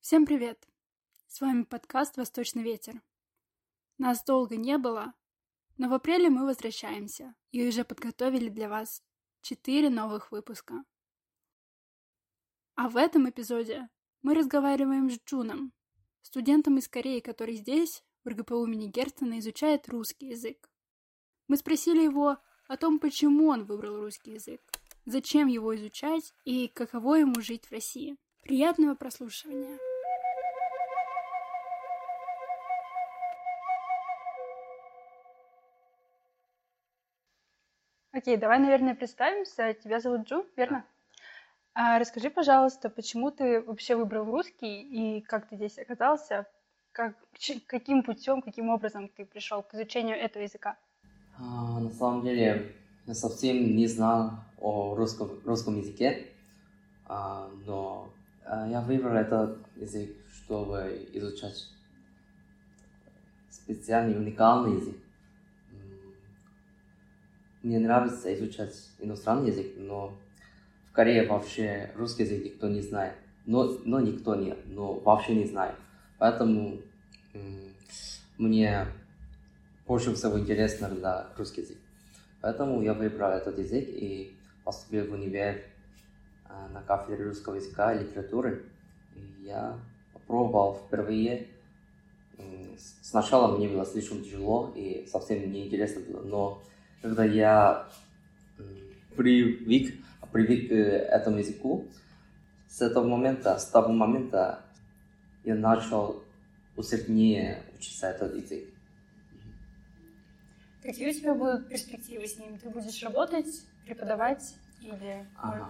Всем привет! С вами подкаст «Восточный ветер». Нас долго не было, но в апреле мы возвращаемся и уже подготовили для вас четыре новых выпуска. А в этом эпизоде мы разговариваем с Джуном, студентом из Кореи, который здесь, в РГПУ имени Герцена, изучает русский язык. Мы спросили его о том, почему он выбрал русский язык, зачем его изучать и каково ему жить в России. Приятного прослушивания! Окей, давай, наверное, представимся. Тебя зовут Джу, верно? А, расскажи, пожалуйста, почему ты вообще выбрал русский и как ты здесь оказался? Как, каким путем, каким образом ты пришел к изучению этого языка? А, на самом деле, я совсем не знал о русском, русском языке, а, но а, я выбрал этот язык, чтобы изучать специальный, уникальный язык. Мне нравится изучать иностранный язык, но в Корее вообще русский язык никто не знает. Но, но никто не, но вообще не знает. Поэтому мне больше всего интересно для русский язык. Поэтому я выбрал этот язык и поступил в универ а, на кафедре русского языка и литературы. И я попробовал впервые. Сначала мне было слишком тяжело и совсем неинтересно было, но когда я привык, привык к этому языку, с этого момента, с того момента я начал усерднее учиться этот язык. Какие у тебя будут перспективы с ним? Ты будешь работать, преподавать или ага.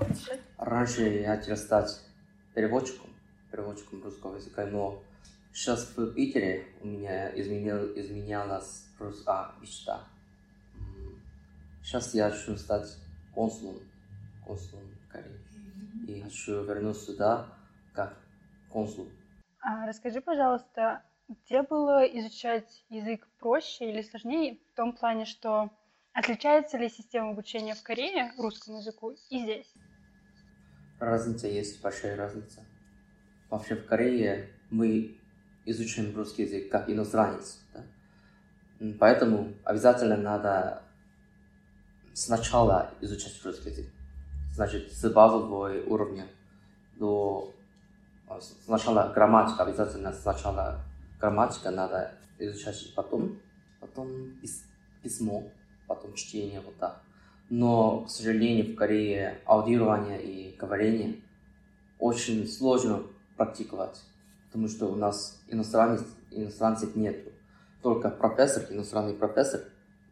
Раньше я хотел стать переводчиком, переводчиком русского языка, но сейчас в Питере у меня изменил, изменялась рус... а, мечта. Сейчас я хочу стать консулом, консулом Кореи. И хочу вернуться сюда как консул. А расскажи, пожалуйста, где было изучать язык проще или сложнее в том плане, что отличается ли система обучения в Корее русскому языку и здесь? Разница есть, большая разница. Вообще в Корее мы изучаем русский язык как иностранец. Да? Поэтому обязательно надо сначала изучать русский язык. Значит, с базового уровня до а, сначала грамматика, обязательно сначала грамматика надо изучать, потом, потом письмо, потом чтение, вот так. Но, к сожалению, в Корее аудирование и говорение очень сложно практиковать, потому что у нас иностранцев, иностранцев нет. Только профессор, иностранный профессор,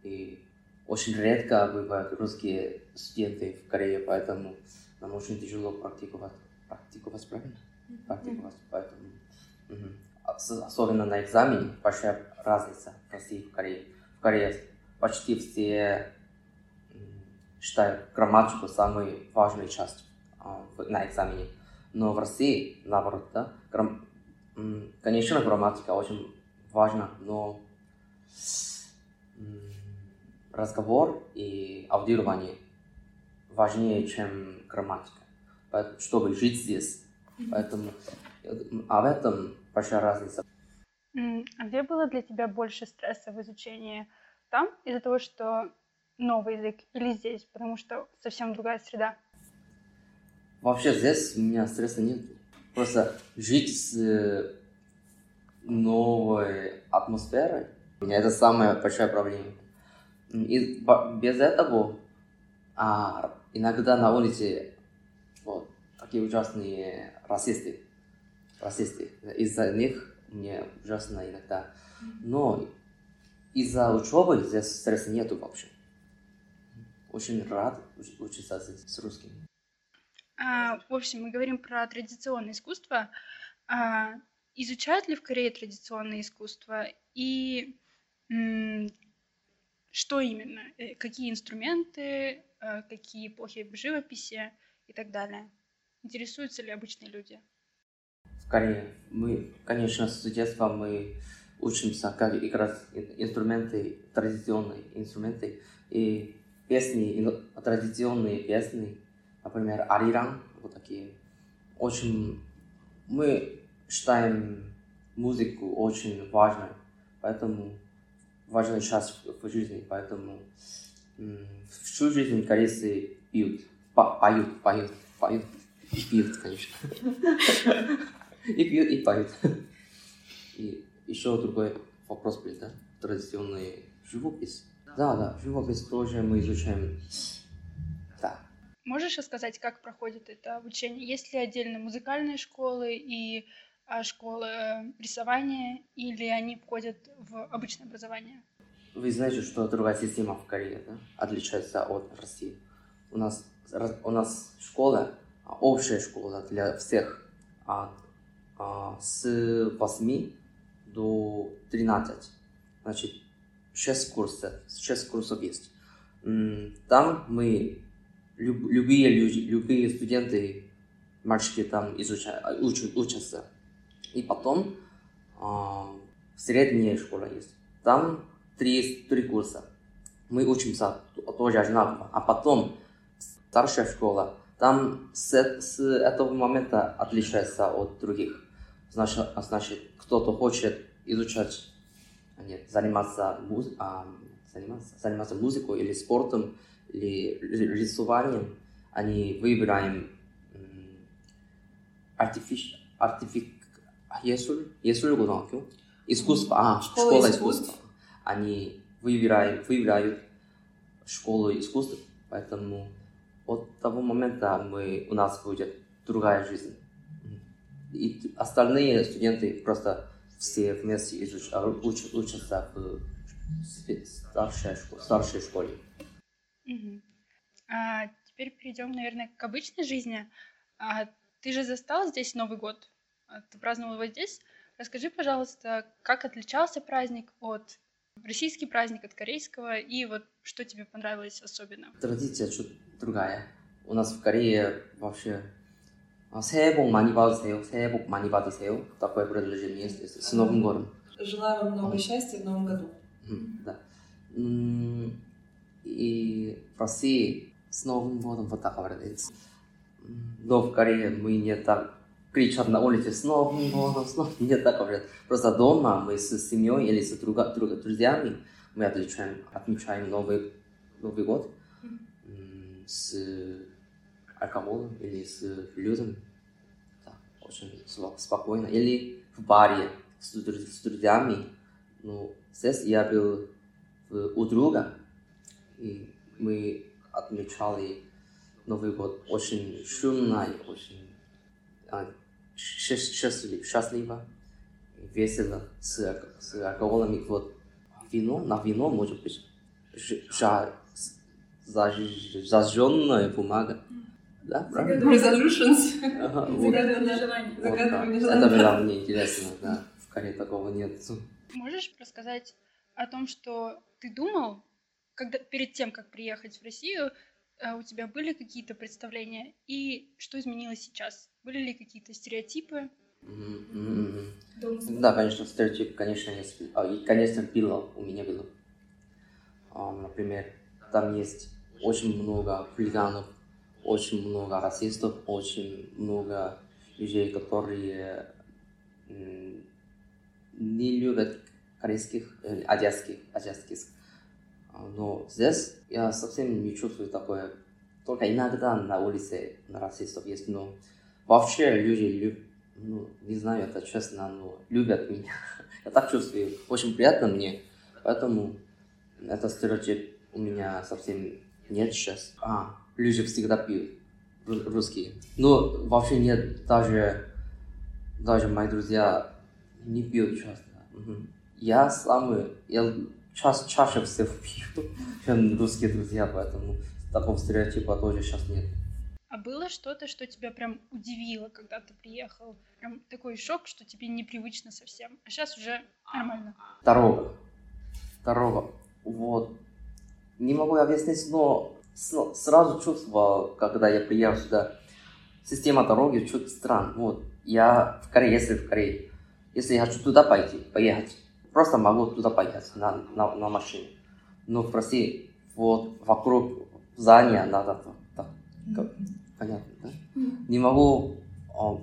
и очень редко бывают русские студенты в Корее, поэтому нам очень тяжело практиковать. Практиковать, правильно? Практиковать, поэтому... Угу. Особенно на экзамене большая разница в России и в Корее. В Корее почти все считают грамматику самой важной частью а, на экзамене. Но в России, наоборот, да, грам... конечно, грамматика очень важна, но разговор и аудирование важнее, чем грамматика, чтобы жить здесь. Поэтому, а в этом большая разница. А где было для тебя больше стресса в изучении? Там из-за того, что новый язык или здесь, потому что совсем другая среда? Вообще здесь у меня стресса нет. Просто жить с э, новой атмосферой, это самая большая проблема. И без этого а, иногда на улице вот, такие ужасные расисты. расисты. Из-за них мне ужасно иногда. Но из-за учебы здесь стресса нету вообще. Очень рад учиться с русским. А, в общем, мы говорим про традиционное искусство. А, изучают ли в Корее традиционное искусство? И что именно, э, какие инструменты, э, какие эпохи в живописи и так далее. Интересуются ли обычные люди? В Корее мы, конечно, с детства мы учимся, как играть инструменты, традиционные инструменты и песни, традиционные песни, например, ариран, вот такие. Очень мы считаем музыку очень важной, поэтому важная часть в жизни, поэтому всю жизнь корейцы пьют, поют, поют, поют и пьют, конечно. И пьют, и поют. И еще другой вопрос был, да? Традиционный живопись. Да, да, живопись тоже мы изучаем. Да. Можешь рассказать, как проходит это обучение? Есть ли отдельно музыкальные школы и школы э, рисования, или они входят в обычное образование? Вы знаете, что другая система в Корее да? отличается от России. У нас, у нас школа, а, общая школа для всех а, а, с 8 до 13. Значит, 6 курсов, 6 курсов есть. Там мы, люб, любые люди, любые студенты, мальчики там изучают, учат, учатся. И потом а, средняя школа есть. Там три, три курса. Мы учимся тоже одинаково. А потом старшая школа, там с, с этого момента отличается от других. Значит, значит кто-то хочет изучать, а нет, заниматься, муз, а, заниматься, заниматься музыкой или спортом, или рисованием, они выбираем артифиш, артифик, 예술, 예술고등학교, искусство, а, школа, школа искусства. Они выбирают, выбирают школу искусств, поэтому от того момента мы, у нас будет другая жизнь. И остальные студенты просто все вместе изуч, уч, учатся в старшей, школе, старшей школе. Угу. А, теперь перейдем, наверное, к обычной жизни. А, ты же застал здесь Новый год? А, ты праздновал его здесь? Расскажи, пожалуйста, как отличался праздник от российский праздник от корейского, и вот что тебе понравилось особенно? Традиция чуть другая. У нас в Корее вообще 새해 복 많이 받으세요. 새해 복 많이 받으세요. Такое предложение есть с Новым годом. Желаю вам много счастья в Новом году. Да. И в России с Новым годом вот так говорят. Но в Корее мы не так кричат на улице с Новым годом, с Новым Не так говорят. Просто дома мы с семьей или с друга, друга, друзьями мы отмечаем, отмечаем Новый, Новый год с алкоголем или с людьми. Да, очень спокойно. Или в баре с, с друзьями. Ну, здесь я был у друга, и мы отмечали Новый год очень шумно и очень а, счастлив, счастливо, весело, с, с алкоголем. Вот вино, на вино, может быть, жа, зажженная бумага. Да, правильно? Resolutions. Ага, вот. Желаний. Вот, да. Это было мне интересно, да. В Корее такого нет. Можешь рассказать о том, что ты думал, когда, перед тем, как приехать в Россию, у тебя были какие-то представления и что изменилось сейчас? Были ли какие-то стереотипы? Mm-hmm. Да, конечно, стереотип, конечно, есть. А, и, конечно, было, у меня было. Um, например, там есть очень много хулиганов, очень много расистов, очень много людей, которые не любят корейских, азиатских, азиатских. Но здесь я совсем не чувствую такое. Только иногда на улице на расистов есть, но вообще люди любят, ну, не знаю, это честно, но любят меня. я так чувствую. Очень приятно мне. Поэтому это стереотип у меня совсем нет сейчас. А, люди всегда пьют русские. Но вообще нет, даже, даже мои друзья не пьют часто. Угу. Я самый, я ча чаще всего пью, чем русские друзья, поэтому такого стереотипа тоже сейчас нет. А было что-то, что тебя прям удивило, когда ты приехал? Прям такой шок, что тебе непривычно совсем. А сейчас уже нормально. Дорога. Дорога. Вот. Не могу объяснить, но сразу чувствовал, когда я приехал сюда, система дороги чуть странная. Вот, я в Корее, если в Корее, если я хочу туда пойти, поехать, просто могу туда поехать на, на, на машине. Но в России вот вокруг здания надо так, понятно, да? Не могу о,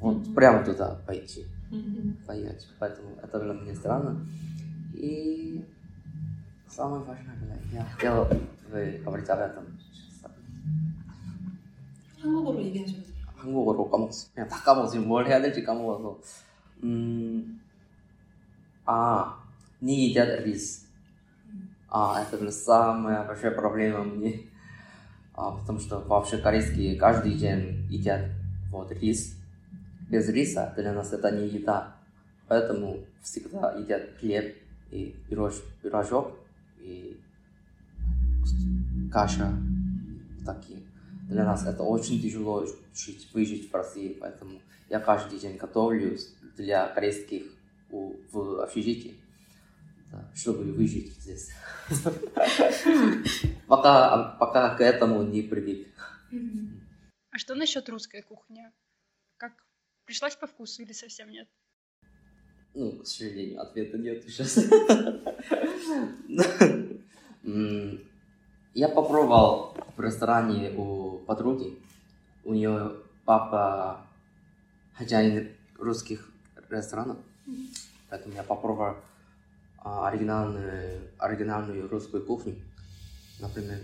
вот Мгм. прямо туда пойти, Мгм. поехать. Поэтому это было мне странно. И самое важное было, я хотел вы говорить об этом сейчас. 한국어로 얘기하셔도 돼요. 한국어로 까먹었어. 그냥 다 까먹었어. 지금 뭘 해야 될지 까먹어서. 음, а, не едят рис. А, это самая большая проблема мне. А, потому что вообще корейские каждый день едят вот рис. Без риса для нас это не еда. Поэтому всегда едят хлеб и пирож, пирожок и каша такие. Для нас это очень тяжело жить, выжить в России, поэтому я каждый день готовлю для корейских в общежитии, да, чтобы выжить здесь. Пока, пока к этому не привык. А что насчет русской кухни? Как пришлась по вкусу или совсем нет? Ну, к сожалению, ответа нет сейчас. Я попробовал в ресторане у подруги. У нее папа хозяин русских ресторанов. Поэтому я попробовал а, оригинальную, оригинальную русскую кухню. Например,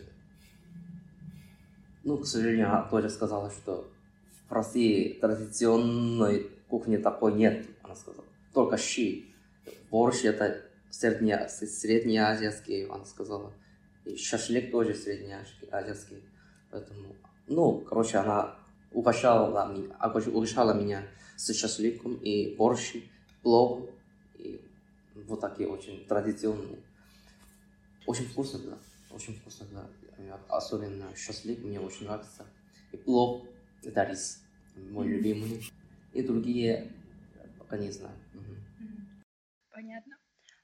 ну, к сожалению, она тоже сказала, что в России традиционной кухни такой нет, она сказала. Только щи. Борщ это средне, среднеазиатский, она сказала. И шашлык тоже среднеазиатский. Поэтому, ну, короче, она угощала, ми- угощала меня с шашлыком и борщ, плов. Вот такие очень традиционные. Очень вкусно, да. Очень вкусно, да. Особенно шашлык мне очень нравится. И плов, это рис, мой любимый. И другие, пока не знаю. Понятно.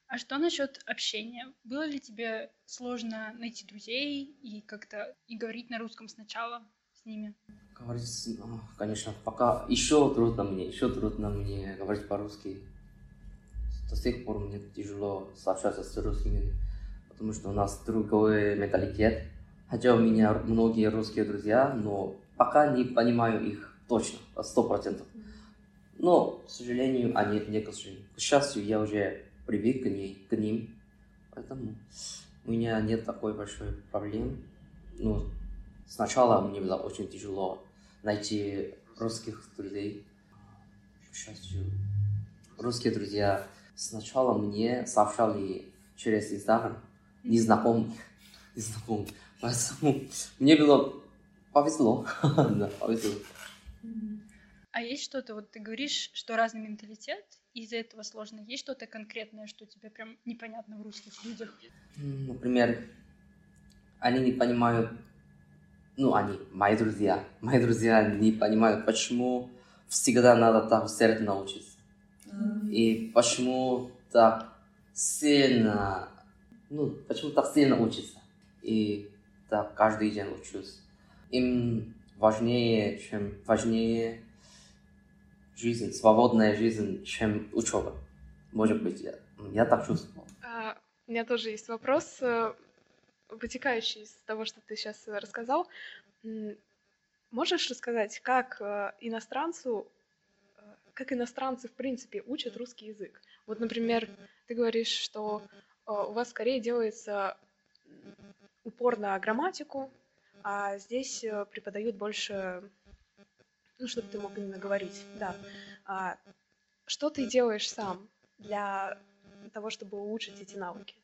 А что насчет общения? Было ли тебе сложно найти друзей и как-то и говорить на русском сначала с ними? Говорить, а, конечно, пока еще трудно мне, еще трудно мне говорить по-русски. До сих пор мне тяжело сообщаться с русскими, потому что у нас другой менталитет. Хотя у меня многие русские друзья, но пока не понимаю их точно, сто процентов. Но, к сожалению, они не к. К счастью, я уже привык к, ней, к ним, поэтому у меня нет такой большой проблемы. Ну, сначала мне было очень тяжело найти русских друзей. К счастью, русские друзья сначала мне сообщали через Инстаграм, незнакомые, незнакомые. Поэтому мне было повезло, да, повезло. А есть что-то, вот ты говоришь, что разный менталитет, из-за этого сложно. Есть что-то конкретное, что тебе прям непонятно в русских людях? Например, они не понимают, ну, они, мои друзья, мои друзья не понимают, почему всегда надо так усердно учиться. И почему так сильно, ну, почему так сильно учиться. И так каждый день учусь. Им важнее, чем важнее жизнь, свободная жизнь, чем учеба. Может быть, я, я так чувствовал. А, У меня тоже есть вопрос, э, вытекающий из того, что ты сейчас рассказал. Можешь рассказать, как э, иностранцу, как иностранцы в принципе учат русский язык? Вот, например, ты говоришь, что э, у вас скорее делается упор на грамматику, а здесь э, преподают больше, ну, чтобы ты мог именно говорить, да. А что ты делаешь сам для того, чтобы улучшить эти навыки?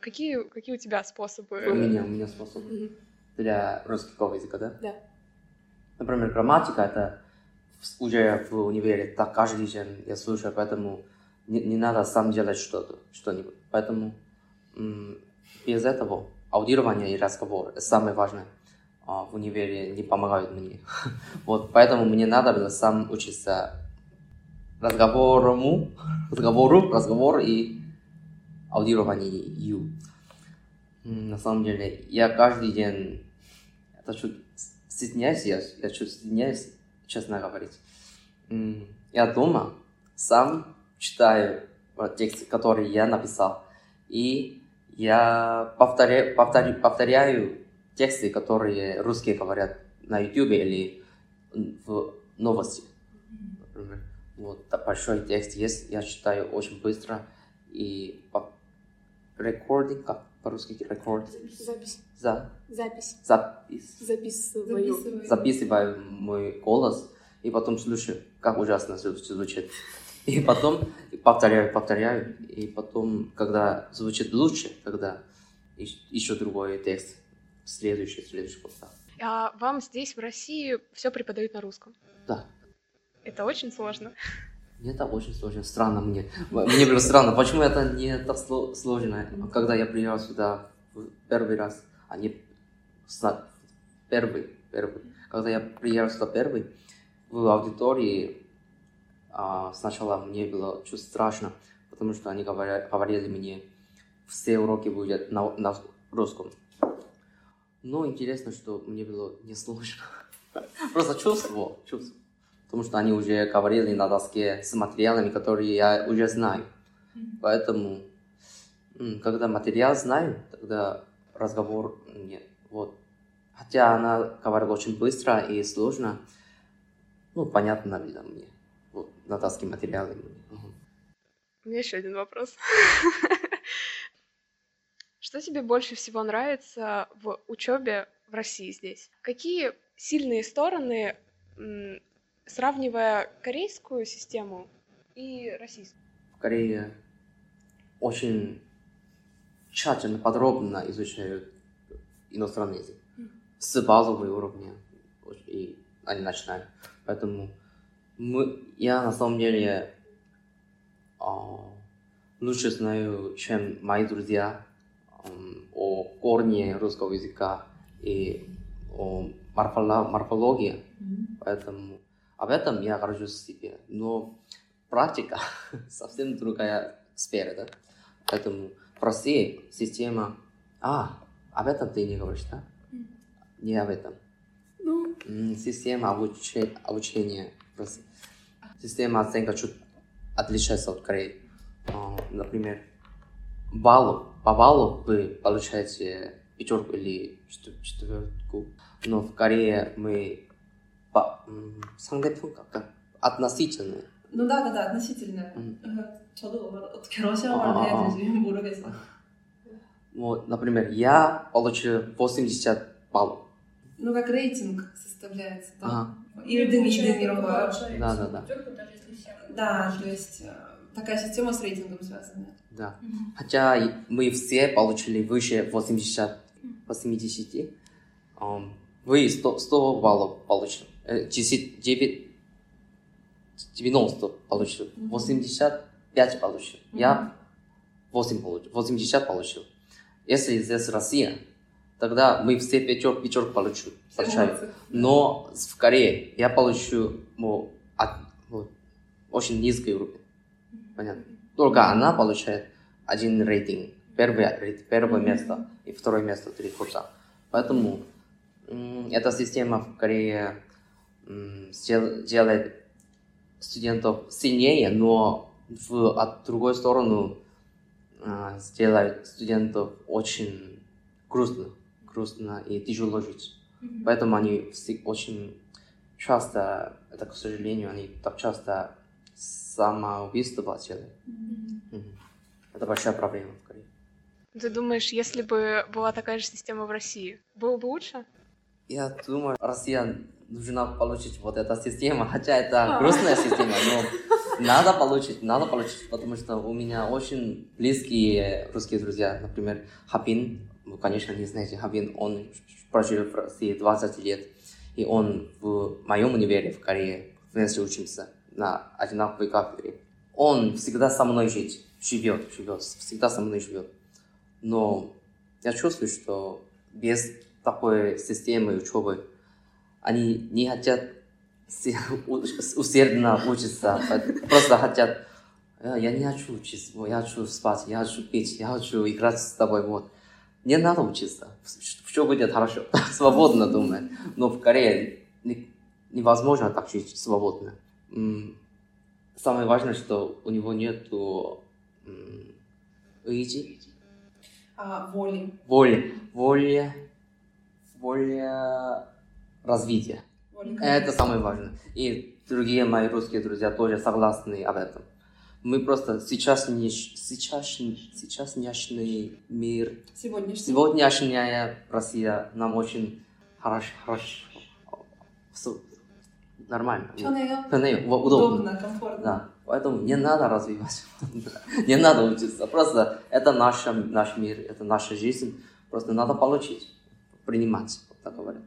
Какие, какие у тебя способы? У меня, у меня способ Мгм. для русского языка, да? Да. Например, грамматика это уже в универе так каждый день я слушаю, поэтому не, не надо сам делать что-то, что-нибудь. Поэтому без этого аудирование и разговор самое важное а, в универе не помогают мне. Вот, поэтому мне надо было сам учиться разговору, разговору, разговор и аудированию. На самом деле, я каждый день это чуть стесняюсь, я, я чуть стесняюсь, честно говорить. Я дома сам читаю вот тексты, которые я написал, и я повторяю, повторяю, повторяю тексты, которые русские говорят на YouTube или в новости. Вот большой текст есть, я читаю очень быстро. И рекординг, как по-русски рекорд? Запись. За, Запись. запись. Записываю. Записываю мой голос, и потом слушаю, как ужасно зву- звучит. И потом повторяю, повторяю, и потом, когда звучит лучше, когда еще другой текст, следующий, следующий просто. А вам здесь, в России, все преподают на русском? Да, Это очень сложно. Это очень сложно, странно мне. Мне было странно, почему это не так сло- сложно, когда я приехал сюда первый раз, а не первый, первый. Когда я приехал сюда первый, в аудитории а, сначала мне было чуть страшно, потому что они говоря- говорили мне, все уроки будут на, на русском. Но интересно, что мне было не сложно. Просто чувствовал, чувствовал. Потому что они уже говорили на доске с материалами, которые я уже знаю. Поэтому, когда материал знаю, тогда разговор нет. Вот. Хотя она говорила очень быстро и сложно, ну, понятно было мне. Вот, на доске материалы. У меня еще один вопрос. Что тебе больше всего нравится в учебе в России здесь? Какие сильные стороны, сравнивая корейскую систему и российскую? В Корее очень тщательно, подробно изучают иностранный язык. С базового уровня и они начинают. Поэтому мы, я на самом деле а, лучше знаю, чем мои друзья м, о корне русского языка и о морфоло- морфологии. Поэтому об этом я горжусь себе. Но практика совсем другая сфера, да? Поэтому в России система... А, об этом ты не говоришь, да? Не об этом. Ну, Система обуче- обучения в России. Система оценка чуть отличается от Кореи. А, Например, баллу, по баллу вы получаете пятерку или четвер- четверку, но в Корее мы 상대평가, как относительно. Ну да, да, да, относительно. 음. Ага. 저도 말- 어떻게 러시아 아, 말을 아, 해야 아. 되지 모르겠어. Вот, например, я получил 80 баллов. Ну как рейтинг составляется, да? Ага. Ирдын, Ирдын, 이런 거요? Да, да, да. Да, то есть э, такая система с рейтингом связана. Да. Хотя и мы все получили выше 80, 80 ам, вы 100, 100 баллов получили. Э, 10, 9, 90 получил. 85 получил. Я 8 получил. 80 получил. Если здесь Россия, тогда мы все пятерку, пятерку получим. Получаем. Но в Корее я получу ну, от- вот, очень низкий уровень. Понятно? Только она получает один рейтинг. Первое, первое место и второе место, три курса. Поэтому эта система в Корее делает студентов сильнее, но в, от другой стороны а, сделает студентов очень грустно, грустно и тяжело жить. Поэтому они очень часто, это, к сожалению, они так часто самоубийство делают. Мгм. Это большая проблема в Корее. Ты думаешь, если бы была такая же система в России, было бы лучше? Я думаю, Россия нужна получить вот эта система, хотя это грустная система, но надо получить, надо получить, потому что у меня очень близкие русские друзья, например, Хабин, вы, конечно, не знаете, Хабин, он прожил в России 20 лет, и он в моем универе в Корее вместе учимся на одинаковой кафедре. Он всегда со мной жить, живет, живет, всегда со мной живет. Но я чувствую, что без такой системы учебы они не хотят усердно учиться, просто хотят, «Э, я не хочу учиться, я хочу спать, я хочу пить, я хочу играть с тобой, вот. Не надо учиться, все будет хорошо, свободно думаю. Но в Корее не- невозможно так жить свободно. Самое важное, что у него нету м, 의지, А, воли. воли, воли, воля развития. Это самое важное. И другие мои русские друзья тоже согласны об этом. Мы просто сейчас, не, сейчас, сейчас няшный мир, сегодняшний. сегодняшняя Россия нам очень хорош хорошо нормально. Пёнею. Пёнею. Удобно. Удобно, комфортно. Да. Поэтому не надо развивать. не надо учиться. Просто это наша, наш мир, это наша жизнь. Просто надо получить, принимать. Вот так говорю.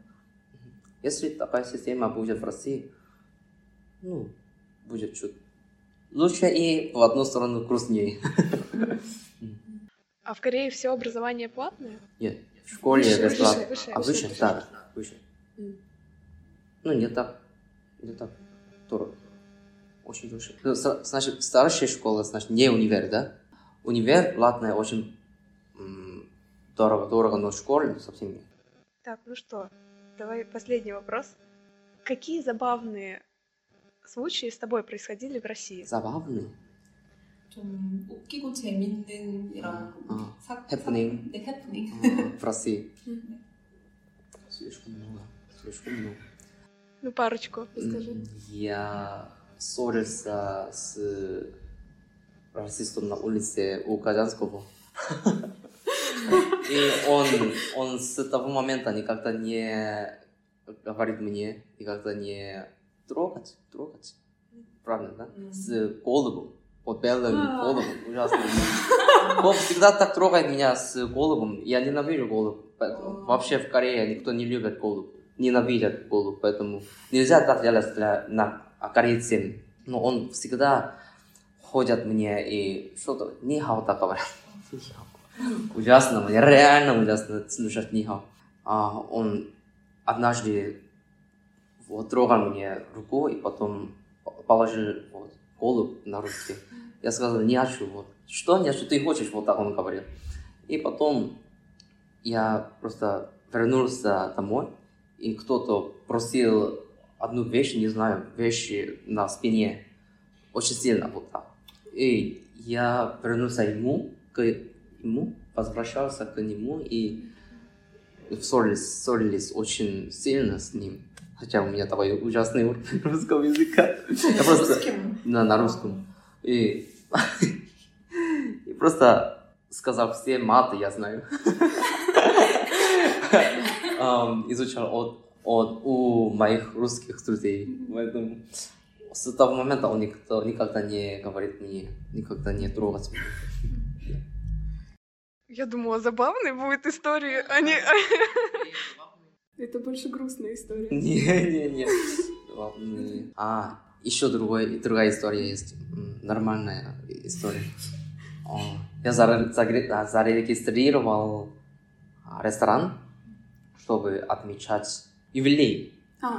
Если такая система будет в России, ну, будет чуть лучше и в одну сторону грустнее. А в Корее все образование платное? Нет, в школе Выше, бесплатно. выше, выше, А выше, да, выше. М. Ну, не так, не так дорого. Очень выше. Ну, Значит, старшая школа, значит, не универ, да? Универ платная очень дорого, дорого, но школа совсем нет. Так, ну что, давай последний вопрос. Какие забавные случаи с тобой происходили в России? Забавный. 좀 웃기고 재밌는 이런 아, 사, 해프닝. 사, 네, 해프닝. м, в России. 음. Слишком много, слишком много. Ну, парочку. Расскажи. М, Я ссорился с расистом на улице у Казанского. И он, он с того момента никогда не говорит мне, никогда не трогать, трогать. Правильно, да? С голубом. Вот белым А. голубом. Ужасно. Он всегда так трогает меня с голубом. Я ненавижу. Поэтому О. Вообще в Корее никто не любит голубь. Ненавидят голубь. Поэтому нельзя так делать для, на корейцам. Но он всегда ходят мне и что-то нихао так говорят. Ужасно, мне реально ужасно слушать нихао. А он однажды вот трогал мне руку и потом положил вот, голубь на руки. Я сказал, не хочу. Вот. Что не хочу? Ты хочешь? Вот так он говорил. И потом я просто вернулся домой, и кто-то просил одну вещь, не знаю, вещи на спине. Очень сильно вот так. И я вернулся ему, к ему, возвращался к нему, и ссорились, ссорились очень сильно с ним. Хотя у меня такой ужасный уровень русского языка. Я просто на, на русском. И, и просто сказал все маты, я знаю. Ам, Изучал от, от у моих русских друзей. Поэтому с того момента он никто, никогда не говорит мне, никогда не трогать меня. Я думала, забавные будут истории, а не... Это больше грустная история. Не, не, не. Главное- А, еще другой, другая история есть. Нормальная история. Я зарегистрировал а, ресторан, чтобы отмечать юбилей.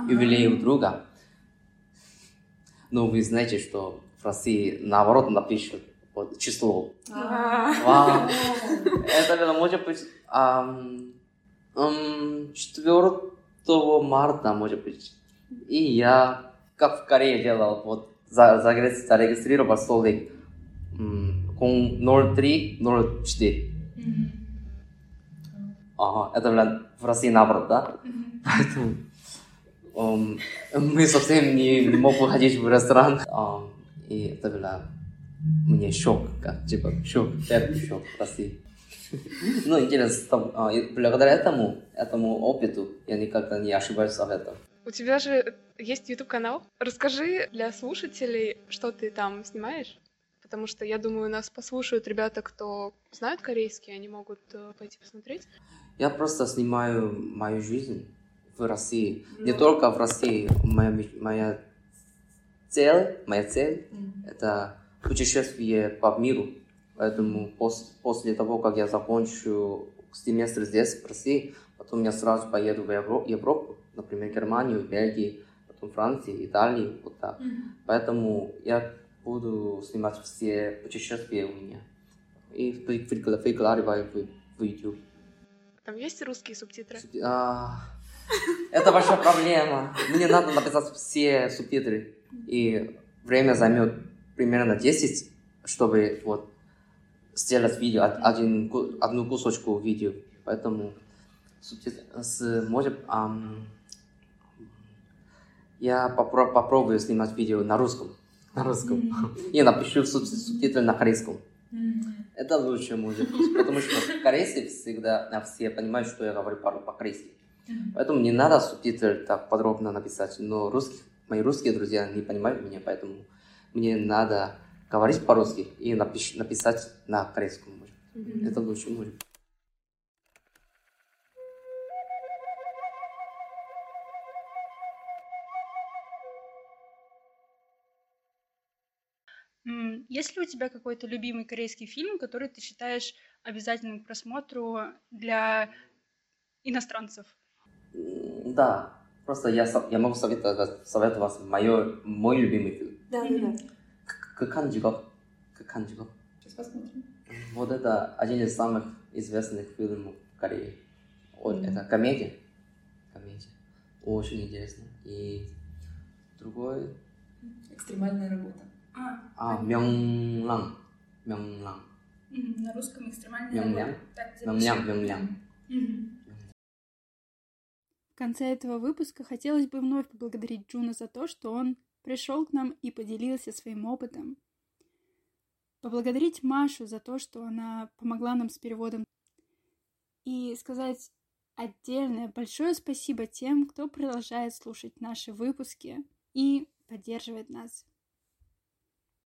Юбилей у друга. Но вы знаете, что в России наоборот напишут вот, число. А. Вау. Это было, может быть, ам, 4 марта, может быть. И я, как в Корее делал, вот, за- загре- зарегистрировал столик м, 0304. Ага, это было в России наоборот, да? Поэтому мы совсем не мог выходить в ресторан. Ам, и это было мне шок, как, типа, шок, первый шок в России. Ну, интересно, там, а, благодаря этому, этому опыту я никогда не ошибаюсь об этом. У тебя же есть YouTube-канал. Расскажи для слушателей, что ты там снимаешь. Потому что, я думаю, нас послушают ребята, кто знают корейский, они могут э, пойти посмотреть. Я просто снимаю мою жизнь в России. Не Ну. только в России. Моя, меч- моя цель, моя цель М. это путешествие по миру. Поэтому пос- после того, как я закончу семестр здесь, в России, потом я сразу поеду в Евро- Европу, например, Германию, Бельгию, потом Францию, Италию, вот так. Мгм. Поэтому я буду снимать все путешествия у меня. И вы- выкла- выкладываю в, в YouTube. Там есть русские субтитры? Субти- а, Это большая проблема. Мне надо написать все субтитры. И время займет примерно 10, чтобы вот сделать видео, од- один, одну кусочку видео. Поэтому субтитры с, может, ам, я попро- попробую снимать видео на русском. На русском. И напишу суб- субтитры на корейском. Это лучше будет, потому что корейцы всегда все понимают, что я говорю по- по-корейски. Поэтому не надо субтитры так подробно написать. Но русских, мои русские друзья не понимают меня, поэтому мне надо говорить по-русски и напиш- написать на корейском. Это лучше будет. М, Есть ли у тебя какой-то любимый корейский фильм, который ты считаешь обязательным к просмотру для иностранцев? Да, просто я, я могу советовать, советовать моё- мой любимый фильм. Да, да, да. 극한직업. 극한직업. Сейчас посмотрим. Вот это один из самых известных фильмов Кореи. Вот, mm-hmm. Это комедия. Комедия. Очень интересно. И другой... Экстремальная работа. А, а 명량. 명량. Mm-hmm. На русском экстремальная работа. Так, 명량, 명량. Mm-hmm. В конце этого выпуска хотелось бы вновь поблагодарить Джуна за то, что он пришел к нам и поделился своим опытом. Поблагодарить Машу за то, что она помогла нам с переводом. И сказать отдельное большое спасибо тем, кто продолжает слушать наши выпуски и поддерживает нас.